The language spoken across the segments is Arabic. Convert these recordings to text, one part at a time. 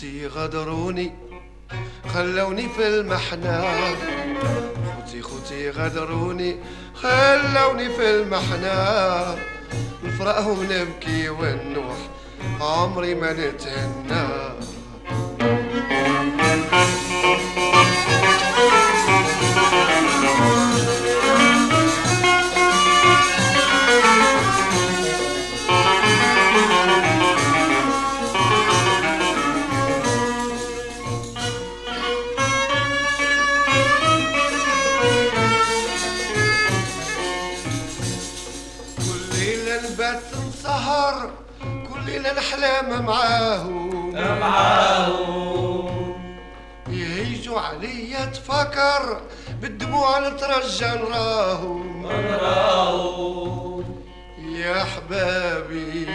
خوتي غدروني خلوني في المحنة. خوتي خوتي غدروني خلوني في المحنة. نفرقهم نبكي ونوح عمري ما نتهنى. بالدموع نترجى نراهم نراهم يا حبابي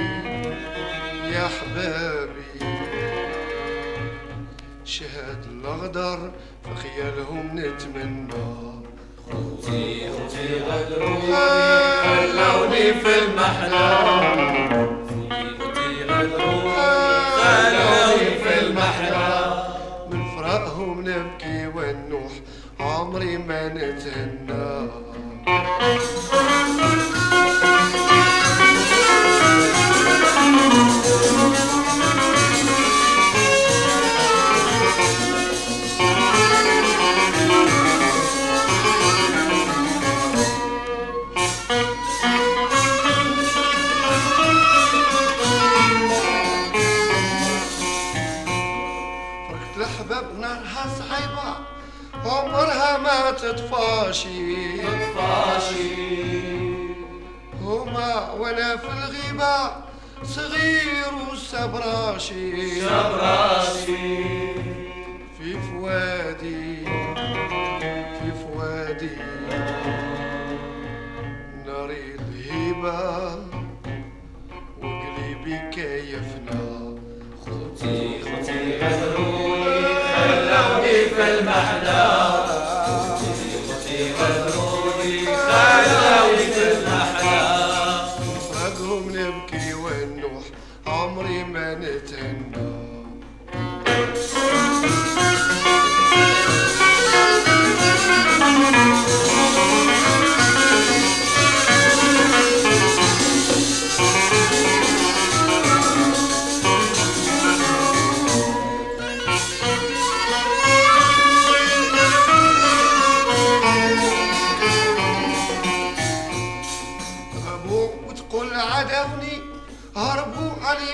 يا حبابي شهد الأخضر في خيالهم نتمنى.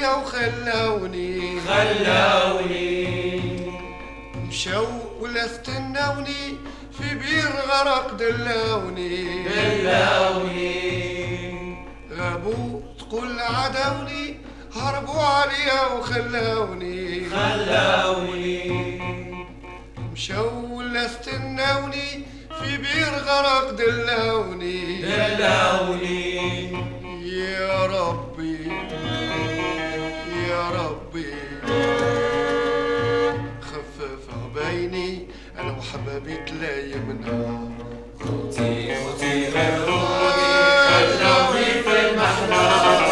عليا وخلوني خلوني. مشاو ولا استنوني في بير غرق دلوني. دلوني. غابوا تقول عدوني هربوا عليا وخلوني خلوني. مشاو ولا استنوني في بير غرق دلوني. دلوني. يا ربي. يا ربي. خففها بيني أنا وحبابي تلايمنا خوتي خوتي غدروني خلوني في المحنة.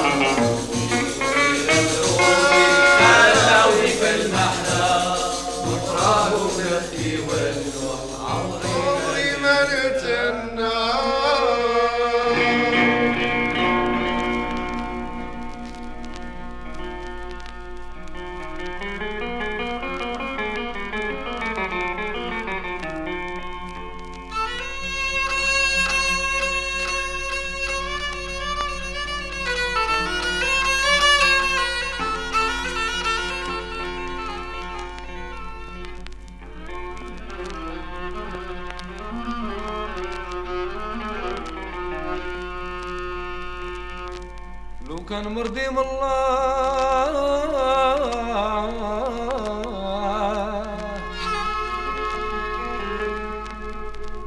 كان مرضي من الله.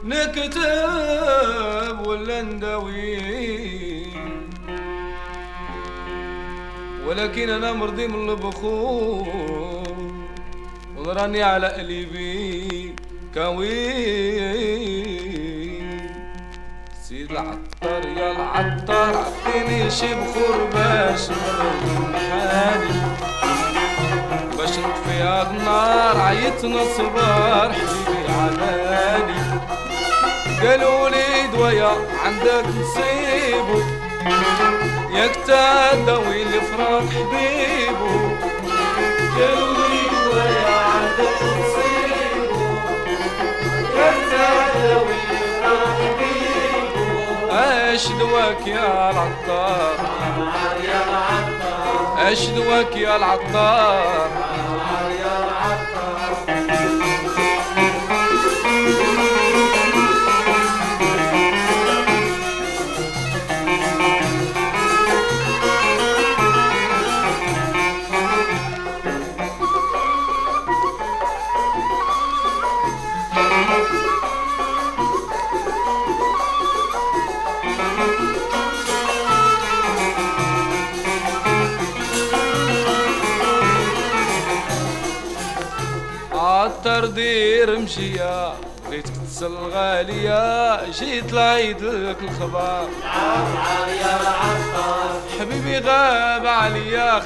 نكتب ولا نداوي. ولكن أنا مرضي من البخور وراني على قلبي كوي يا العطار عطيني شي بخور باش نرد حالي باش نطفي هاد النار عيطنا صبار حبيبي عمالي قالوا لي دوايا عندك نصيبو ياك تداوي الفراق حبيبو. قالوا لي دوايا عندك نصيبو ياك تداوي الفراق حبيبو. اش دواك يا العطار. يا العطار اش دواك يا العطار.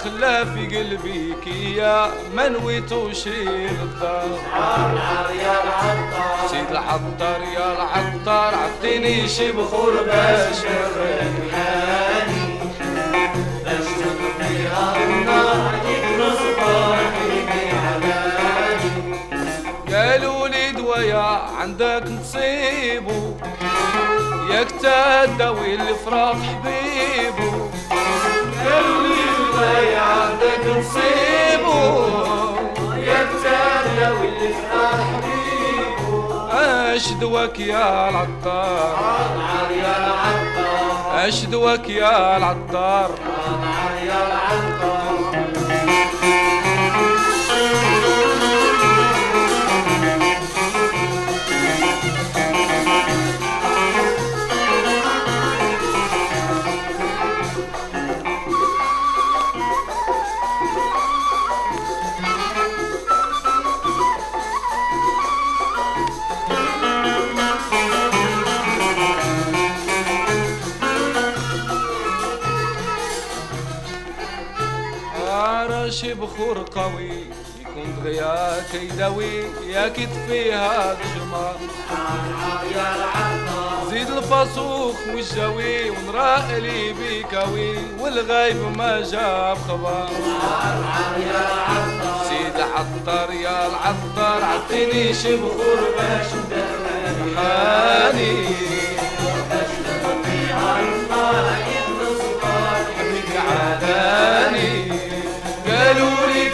خلا في قلبي كيا ما نويتو شي غدار يا العطار سيد العطار يا العطار عطيني شي بخور باش باش النار نصبر قالوا لي دوايا عندك نصيبو ياك تداوي الفراق حبيبو. لي دوايا يا تداوي اللي في حبيبو اش دواك يا العطار. يا العطار اش دواك يا العطار يا العطار. ونرا لي بيكاوي والغايب ما جاب خبر. العطار سيد عطار يا العطار عطيني شي بخور باش حالي قالوا لي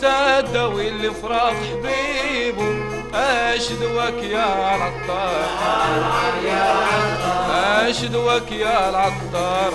تداوي الفراق حبيبو اش دواك يا العطار. اش دواك يا العطار.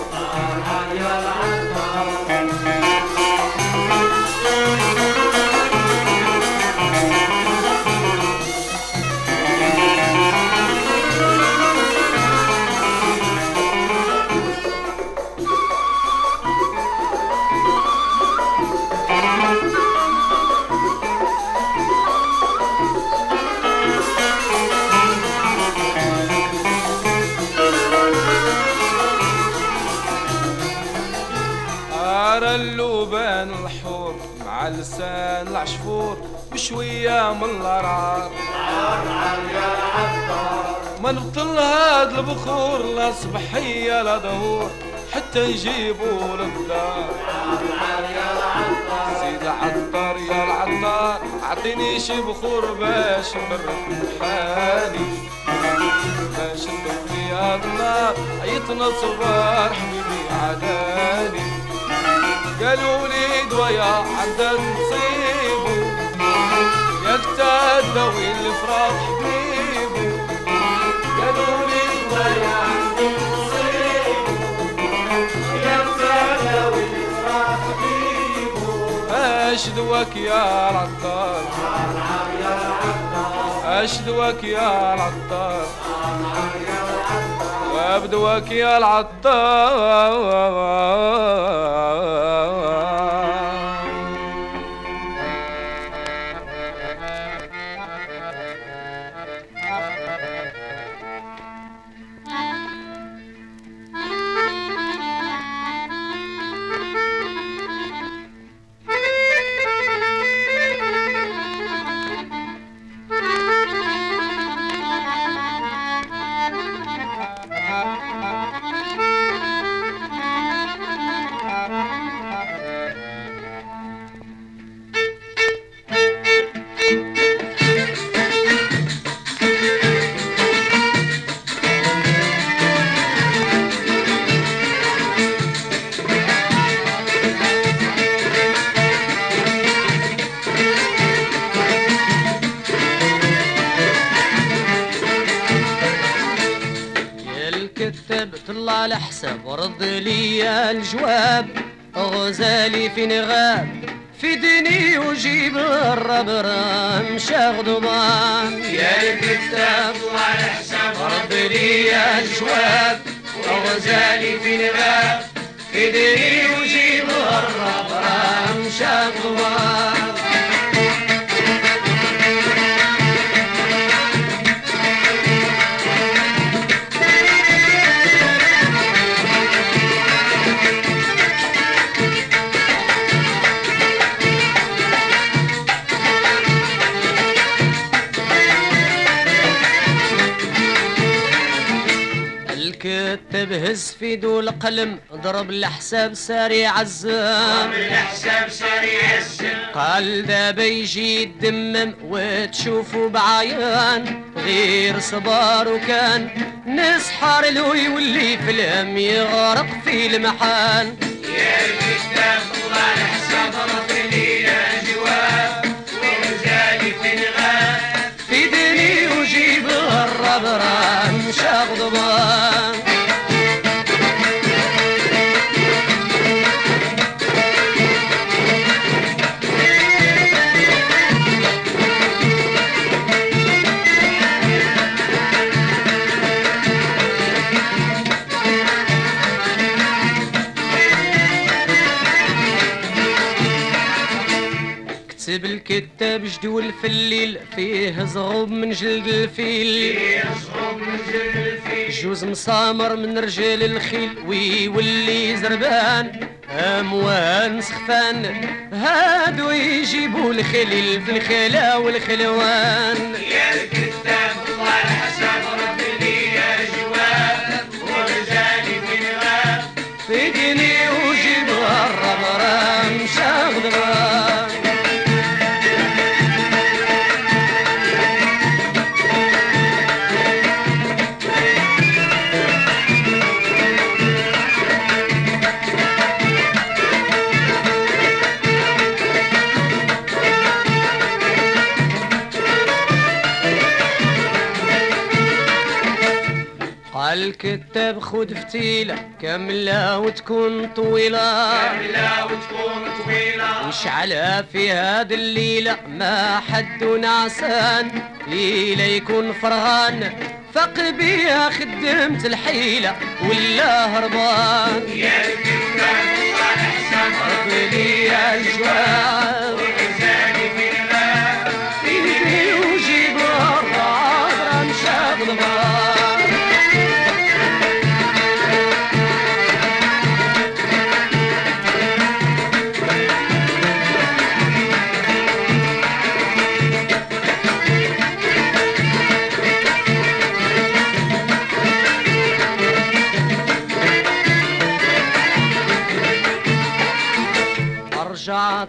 بشوية من الأرعار ما نبطل هاد البخور لا صبحية لا ظهور حتى نجيبو للدار. سيد العطار يا العطار عطيني شي بخور باش نبرد حالي. باش نطفي هاد النار عيطنا صبار حبيبي عداني قالوا لي دويا عند نصيبو يا تداوي الفراق حبيبو قالوا لي دويا عند نصيبو يا العطار اش دواك يا العطار وأبدوك يا العطار ورد لي الجواب غزالي في نغاب في ديني وجيب الرب رام غضبان يا الكتاب طلع الحساب ورد لي الجواب غزالي في نغاب في ديني وجيب الرب رام غضبان الكتاب هز في دول قلم ضرب الحساب سريع الزام الحساب سريع السن قال دابا يجي يدمم وتشوفوا بعيان غير صبار وكان نسحر له يولي في الهم يغرق في المحان. يا الكتاب طلع الحساب رد لي جواب وغزالي في نغاب في ديني وجيب الرب رام الكتاب جدول في الليل فيه زغوب من جلد الفيل. جوز مسامر من رجال الخيل ويولي زربان أموان سخفان. هادو يجيبوا الخليل في الخلا والخلوان. فتيلة كاملة وتكون طويلة. كاملة وتكون طويلة. وشعلها في هاد الليلة؟ ما حد نعسان. ليلة يكون فرغان فق بيها خدمت الحيلة. ولا هربان. يا الكتاب طلع الحساب رد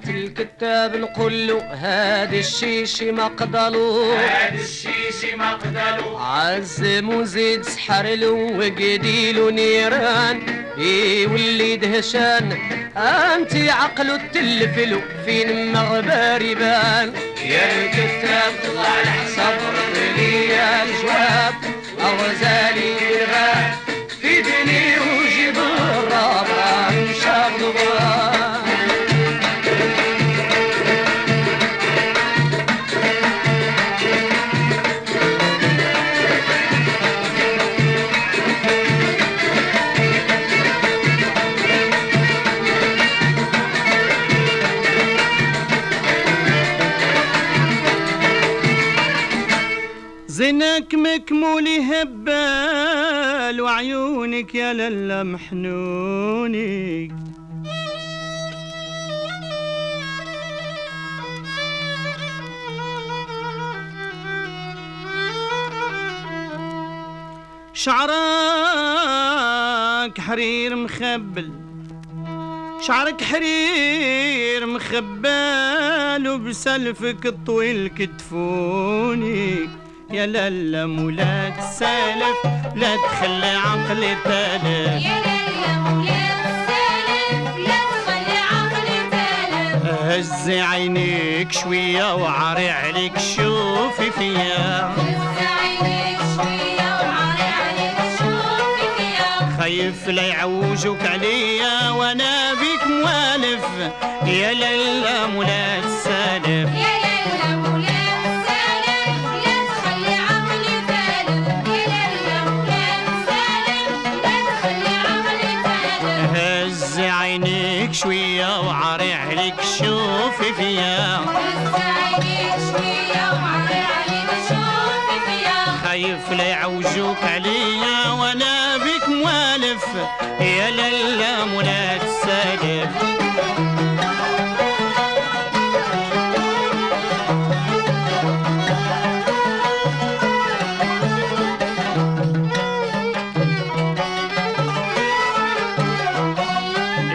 رجعت الكتاب نقول له هاد الشيشي ما قدلو هاد الشيشي مقدلو عزم وزيد سحر له وقديله نيران يولي دهشان أنت عقل التلفلو فين مغباري بان يا الكتاب طلع الحساب لي الجواب الغزالي زينك مكمولي هبال وعيونك يا للا محنوني. شعرك حرير مخبل شعرك حرير مخبال وبسلفك الطويل كتفوني. يا لالا مولات سالف لا تخلي عقلي تالف. يا ليلى مولاي السالف لا تخلي عقلي تالف. هزي عينيك شوية وعري عليك شوفي فيا. هز عينيك شوية وعري عليك شوفي فيا. خايف لا يعوجوك عليا وأنا بيك موالف يا لالا مولات يا لالا مولات سالف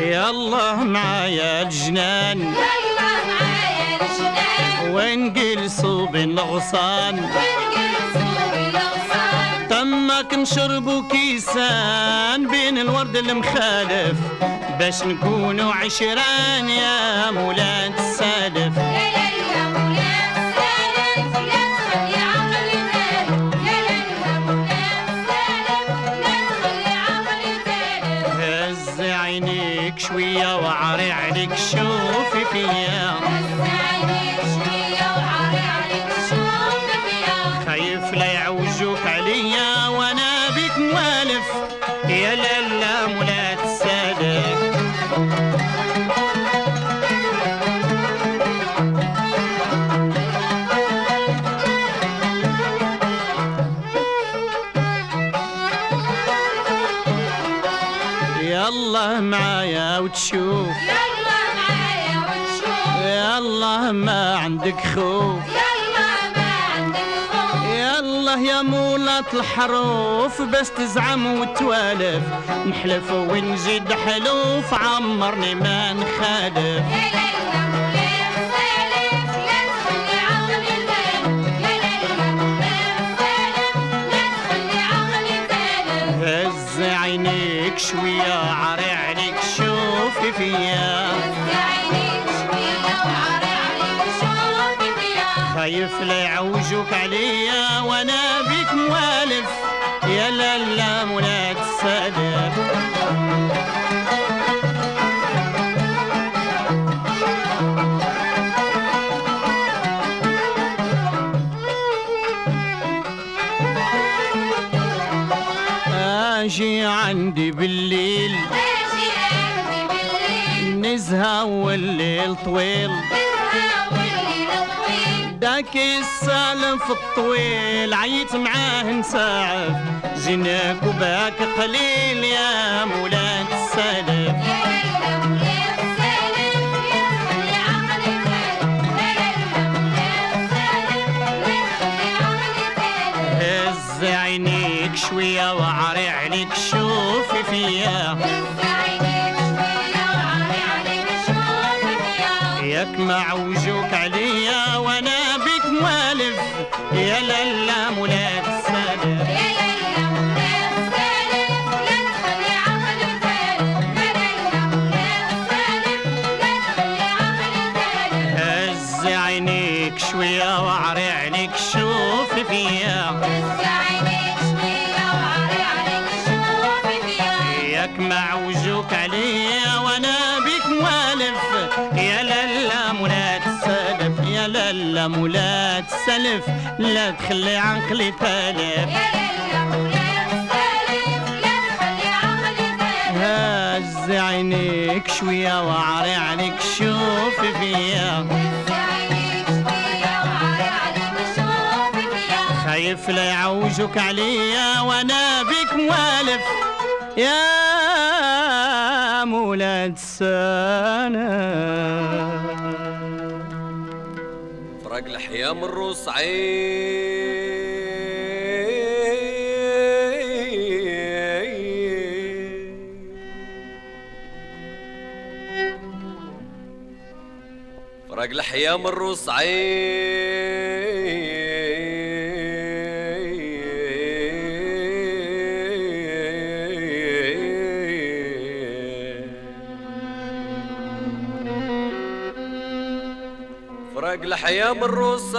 يا الله معايا الجنان. يلا معايا الجنان. وين صوب الغصان. ونقل صوب الأغصان تمك نشربوا كيسان بين الورد المخالف باش نكونوا عشران يا مولات السالف. مولات الحروف بس تزعم وتوالف. نحلف ونزيد حلوف عمرني ما نخالف. هز عينيك شوية عري عليك شوفي فيا. خايف لا يعوجوك عليا وأنا بيك موالف يا لالا مولات السالف آجي عندي بالليل. آجي عندي بالليل. نزهة والليل طويل. نزهة والليل داك السالف الطويل عيت معاه نساعف زينك وباك قليل يا مولات السالف هز عينيك شوية وعري عليك شوفي فيا. شوية وعري عليك لك معوجوك عليا وأنا بك موالف يا لالا مولاة السلف يا لالا مولاة السلف لا تخلي عقلي تالف. هز عينيك شوية وعري عليك شوف فيا. خايف لا يعوجوك عليا وأنا بك موالف يا مولاة السنة فرق الحياة من روس فرق الحياة من روس الحياة من روس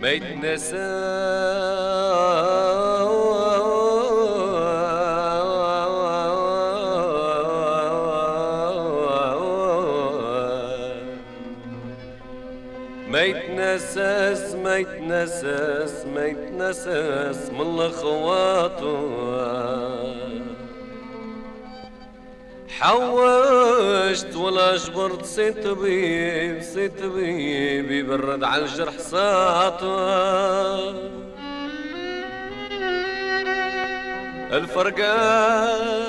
ما يتنسى. يتنسس ما يتنسس ما يتنسس من الخواطر حوشت ولا جبرت سي طبيب سي طبيب يبرد على الجرح ساطر الفرقان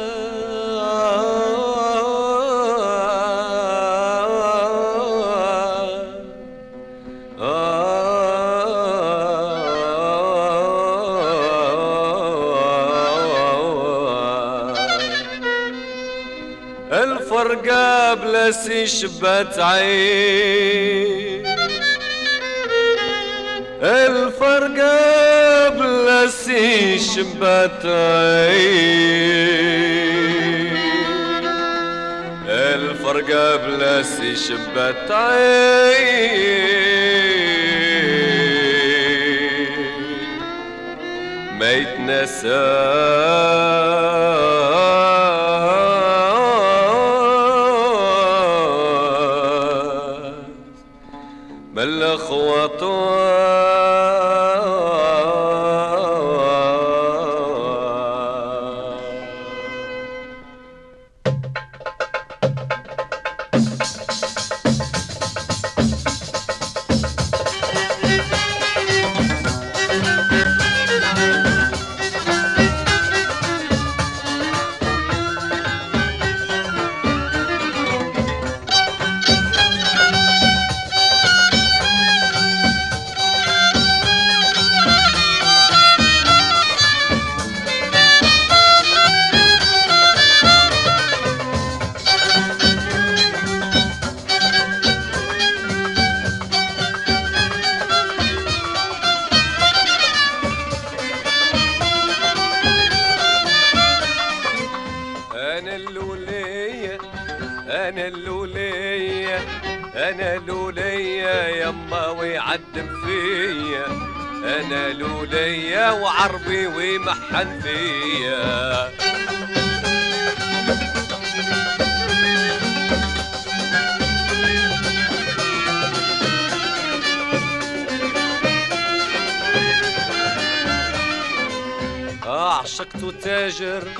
شبات عين. الفرقة بلا سي شبات عين. الفرقة بلا سي شبات عين. ما يتنسى بل خواطر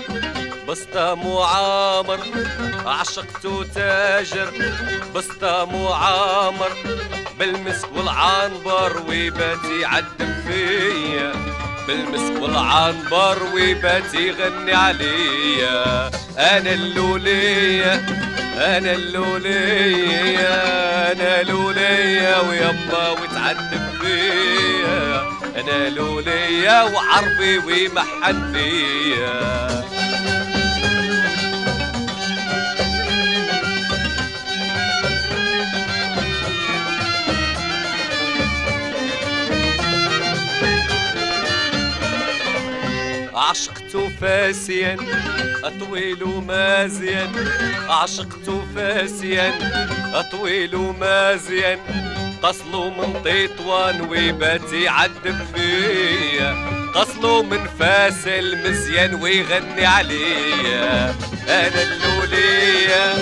تاجر بسطام وعامر عشقت تاجر. بسطام وعامر بالمسك والعنبر ويباتي عدم فيا. بالمسك والعنبر ويباتي يغني عليا. أنا اللولية أنا اللولية أنا لولية ويما وتعدم فيا. أنا لولية وعربي ومحن فيا عشقت فاسيا طويل ومازيا عشقت فاسيا طويل ومازيان قصلو من تطوان ويباتي عدب فيا قصلو من فاسل مزيان ويغني عليا. أنا اللولية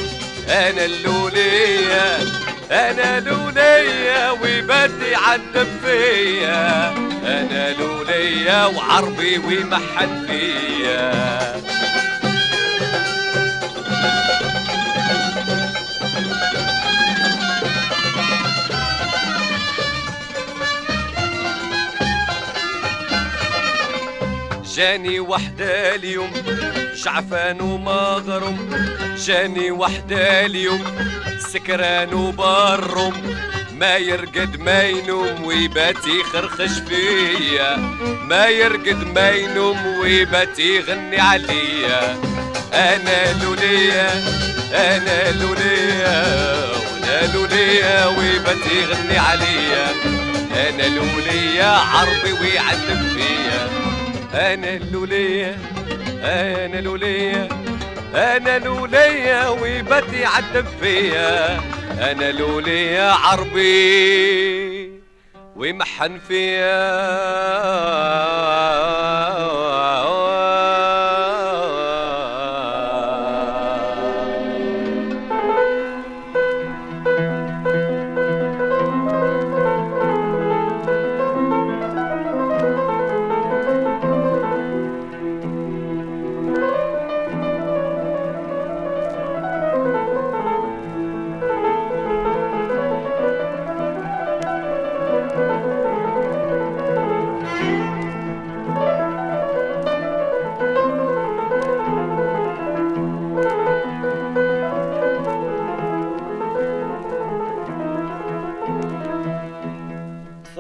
أنا اللولية أنا لولية ويباتي عدب فيا أنا لولية وعربي ويمحن فيا جاني وحدة اليوم شعفان ومغرم. جاني وحدة اليوم سكران وبرم. ما يرقد ما ينوم ويبات يخرخش فيا. ما يرقد ما ينوم ويبات يغني عليا. أنا لوليا أنا لوليا وأنا لوليا ويبات يغني عليا. أنا لوليا عربي ويعلم فيا. أنا اللولية أنا لولية أنا لولية ويبتي عدب فيا أنا لولية عربي ويمحن فيا.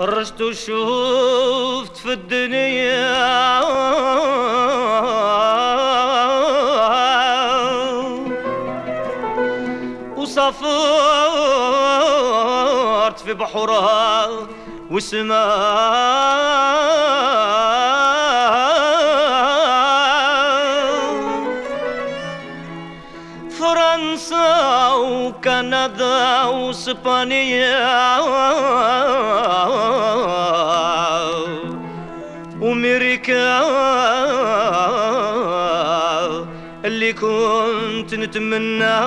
فرجت وشوفت في الدنيا. وسافرت في بحرها وسماء. فرنسا وكندا واسبانيا. اللي كنت نتمنى.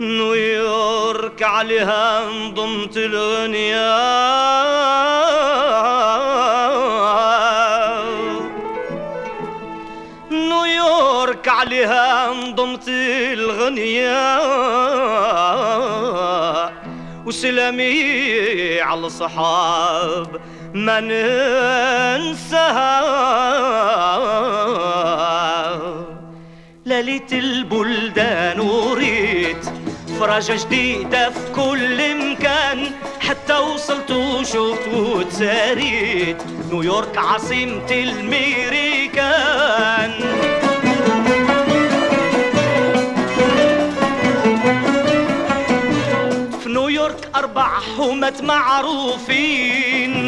نيويورك عليها انضمت الغنيا نيويورك عليها انضمت الغنية وسلامي على الصحاب. ما ننساها ليلة البلدان وريت فرجة جديدة في كل مكان حتى وصلت وشفت وتساريت. نيويورك عاصمة الميريكان في نيويورك أربع حومات معروفين.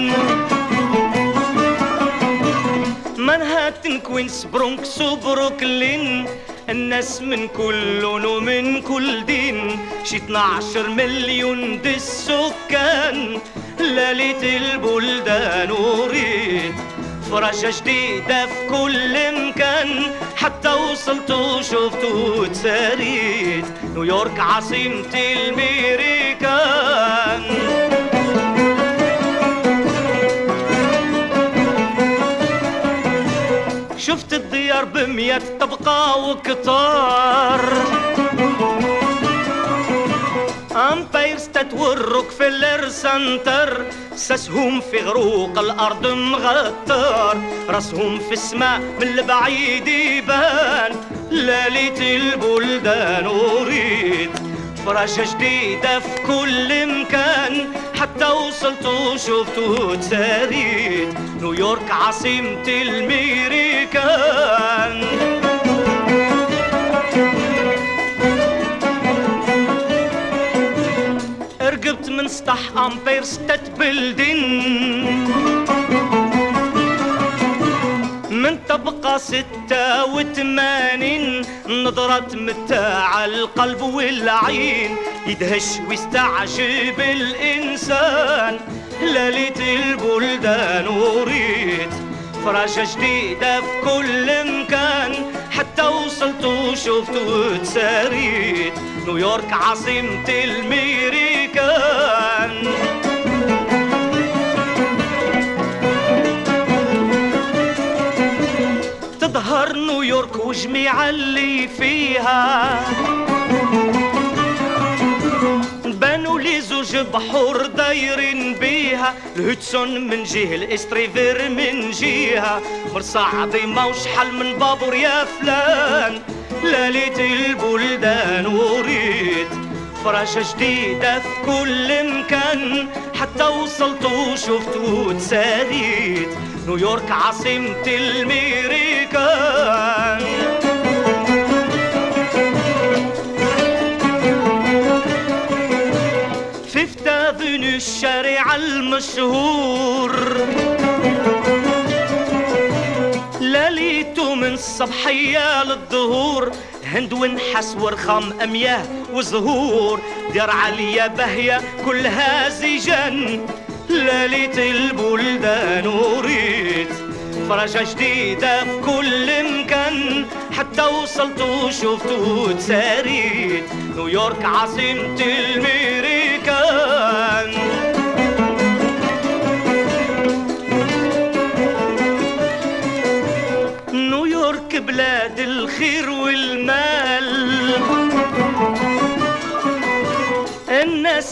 مانهاتن كوينز برونكس وبروكلين الناس من كل لون ومن كل دين شي 12 مليون دي السكان ليلة البلدان وريت فرجة جديدة في كل مكان حتى وصلت وشفت وتساريت نيويورك عاصمة الميريكان. شفت الديار بمية طبقة وكتار. Empire State وال Rockefeller Center ساسهم في عروق الأرض مغطر راسهم في السماء من البعيد يبان ليلة البلدان اريد فرجة جديدة في كل مكان. حتى وصلت وشفت وتساريت نيويورك عاصمة الميريكان. رقبت من سطح أمبير ستة بلدين تبقى ستة وثمانين نظرة متاع القلب والعين يدهش ويستعجب الإنسان. ليلة البلدان وريت فراشة جديدة في كل مكان حتى وصلت وشفت وتساريت. نيويورك عاصمة الميريكان. نيويورك وجميع اللي فيها. بانوا لي زوج بحور دايرين بيها. ال Hudson من جهه ال East River من جهه مرسى عظيمة وشحال من بابور يا فلان. لاليت البلدان وريت فراشة جديدة في كل مكان. حتى وصلت وشفت وتساريت نيويورك عاصمة الميريكان. فيفت افنيو الشارع المشهور. لاليتو من الصبحية للظهور. هند ونحس ورخم أمياه. وزهور. ديار عليا باهية كلها زيجان لاليت البلدان وريت فرجة جديدة في كل مكان حتى وصلت وشفت وتساريت. نيويورك عاصمة الميريكان. بلاد الخير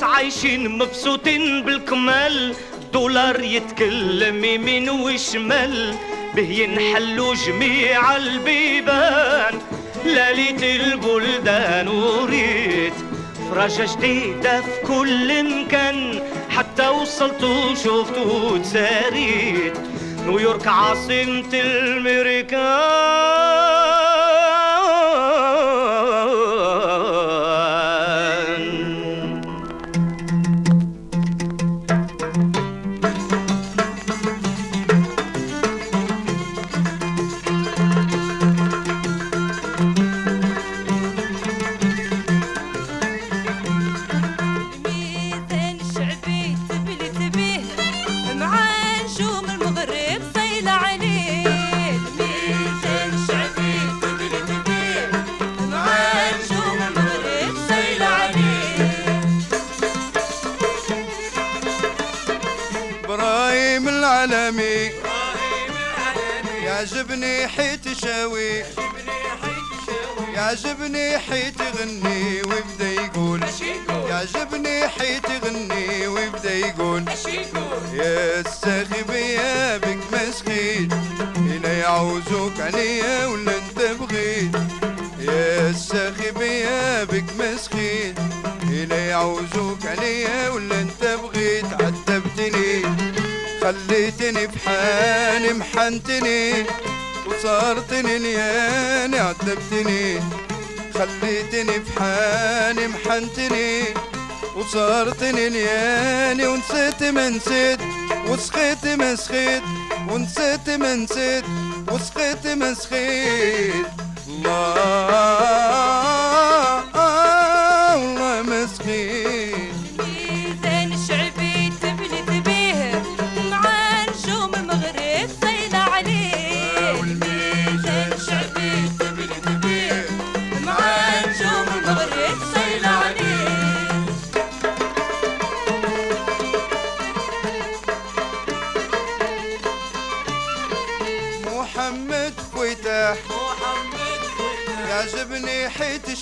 عايشين مبسوطين بالكمال. دولار يتكلم يمين وشمال به ينحلوا جميع البيبان. لاليت البلدان وريت فرجة جديدة في كل مكان. حتى وصلت وشفت وتساريت. نيويورك عاصمة الأمريكان. يغني ويبدأ يقول. يعجبني حيت يغني ويبدأ يقول. يا الساخب يا بك مسخيت. هنا يعوزوك عليا ولا انت بغيت؟ يا الساخب يا بك مسخيت. هنا يعوزوك عليا ولا انت بغيت؟ عذبتني خليتني بحالي محنتني وصارتني لياني عذبتني. خليتني بحالي محنتني وصارتني لياني ونسيت ما نسيت وسخيت ما سخيت ونسيت ما نسيت وسخيت ما سخيت. الله والله ما سخيت. الميزان الشعبي تبلي تبيه مع نجوم المغرب سايلة عليه.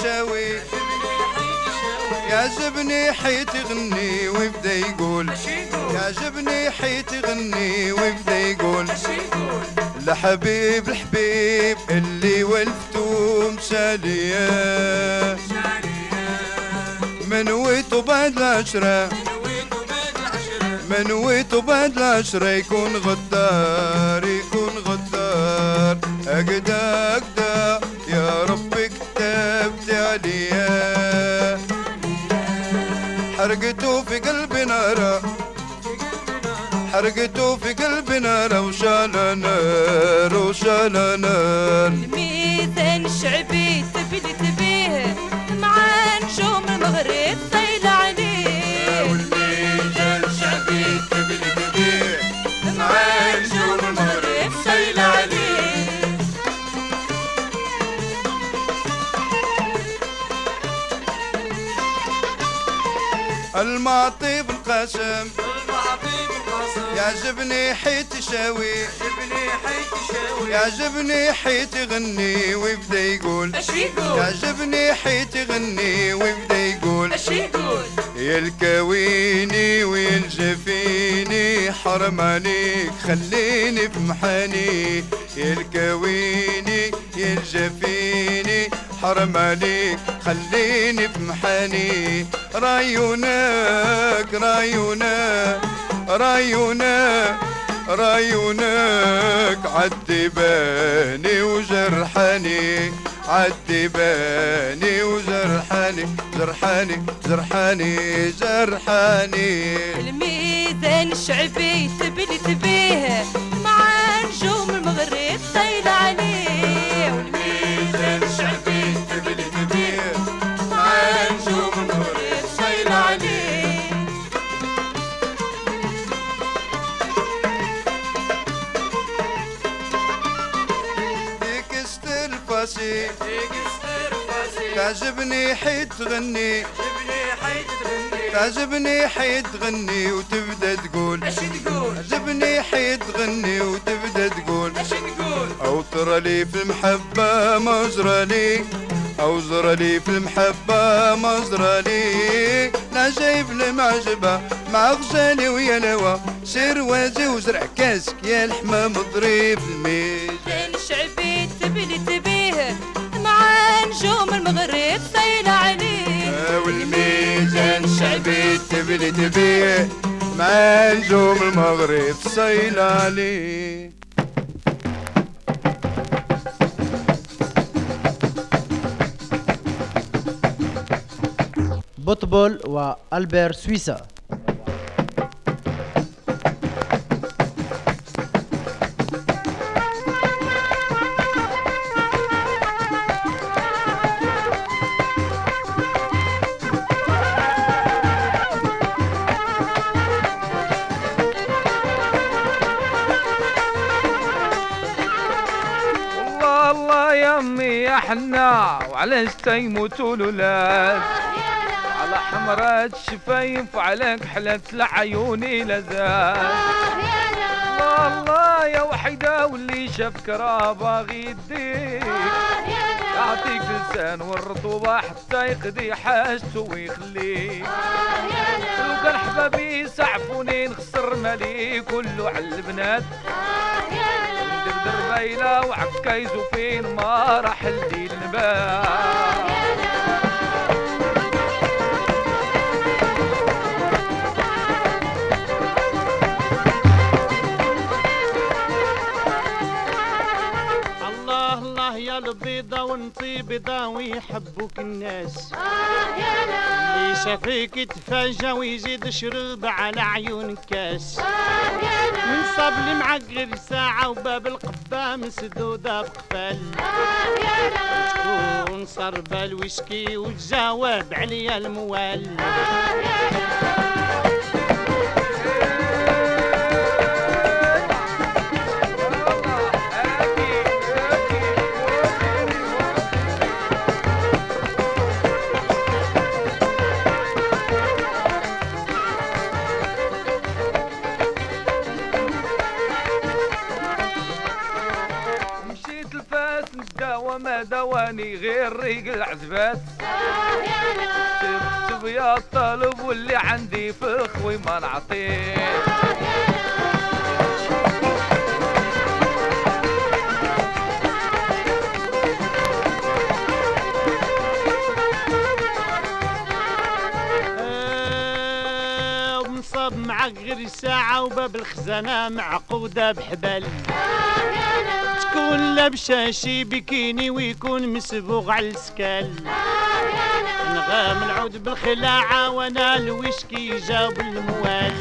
شاوي يعجبني حيت يغني ويبدا يقول. يعجبني حيت يغني ويبدا يقول. لحبيب الحبيب اللي ولفتو مشالية. منويتو بعد العشرة. منويتو بعد العشرة يكون غدار يكون غدار. أقدا أقدا حرقته في قلبنا روشانة نار روشانة نار. الميزان الشعبي تبي تبيه مع نجوم المغرب طيل عليه. والميزان الشعبي تبي تبيه مع نجوم المغرب طيل عليه. المعطي بالقسم يعجبني حيت شاوي. يعجبني حيت يغني ويبدا يقول. يعجبني حيت يغني ويبدا يقول. يا الكويني ويا الجفيني حرم عليك خليني في محاني يا الكويني يا الجفيني حرم عليك خليني في محاني رايونك رايونك رايونك رايونك عالدباني وجرحاني عالدباني وجرحاني جرحاني جرحاني جرحاني. الميزان الشعبي تبي تبيه مع نجوم المغرب طيل تعجبني حيت تغني. تعجبني حيت تغني. وتبدأ تقول. اش تقول؟ تعجبني حيت تغني وتبدأ تقول. اش تقول؟ أو ترى لي في المحبة مجرى لي. أو زرى لي في المحبة مجرى لي. لا جايب المعجبة مع غزالي ويا لوا. سير واجي وزرع كاسك يا الحمام ضريب الميز الميزان الشعبي تبي تبيه؟ مع نجوم المغرب طيل عليه والميزان الشعبي تبلي تبيه مع نجوم المغرب صيل عليه بوتبول وألبير سويسا. حنا وعلاش تيموتوا الولاد على حمرات الشفايف وعلى كحلة العيوني لزاد الله يا وحيدة واللي شاف كرابة غيديك يعطيك لسان والرطوبة حتى يقضي حاجته ويخليك لو كان حبابي يسعفوني نخسر مالي كله على البنات. دربيلة وعكايزو فين ما راح الليل نبات. البيضة وانتي بيضة ويحبوك الناس اللي شافيك يتفاجى ويزيد شرب على عيون كاس من صبلي معك غير ساعة وباب القبة مسدودة بقفل شكون صرب الويسكي وتجاوب عليا الموال. مشيت ما دواني غير ريق العزبات تكتب يا الطلب واللي عندي في الخوي ما نعطيه آه، ومصاب معك غير ساعة وباب الخزانة معقودة بحبال شكون لابشاشي بكيني ويكون مسبوغ على السكال. نغام العود بالخلاعة وأنا الوشكي جاب الموال.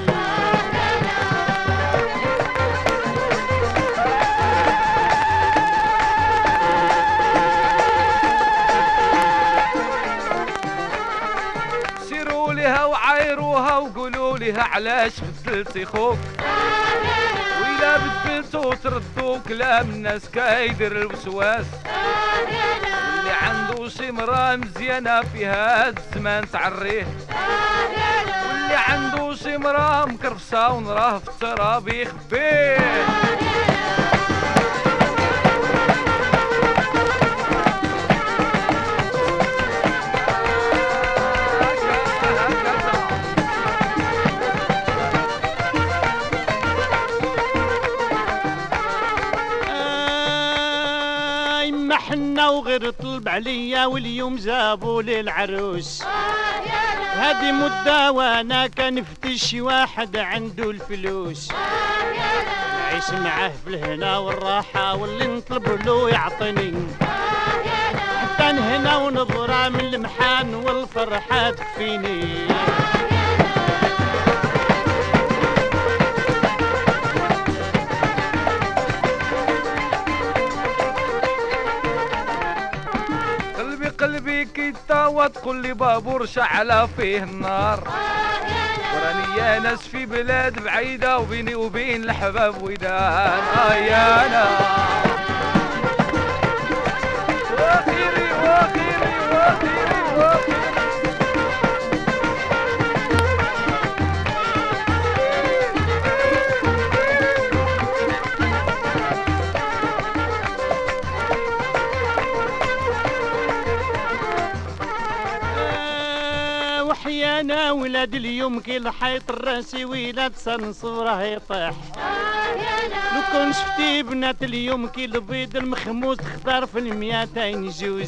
سيروا لها وعايروها وقولوا لها علاش بدلتي خوك. وإلا بدلتو تردو كلام الناس كايدر الوسواس. اللي عنده شي مرا مزيانة في هاد الزمان تعريه. واللي عنده شي مرا مكرفسة ونراه في التراب يخبيه وغير طلب عليا واليوم جابوا لي العروس. هذه مدة وأنا كنفتش واحد عنده الفلوس. نعيش معاه في الهنا والراحة واللي نطلب له يعطيني. حتى هنا ونظرة من المحان والفرحة تكفيني. كي تاوى تقول لي بابور شعلة فيه النار. وراني يا ناس في بلاد بعيدة وبيني وبين الحباب ودان آه يا أنا واخيري واخيري واخيري واخيري ولاد اليوم كي الحيط الراسي ولاد صنصوره يطيح لو كون شفتي بنات اليوم كي البيض المخموس خضر في المياتين جوج.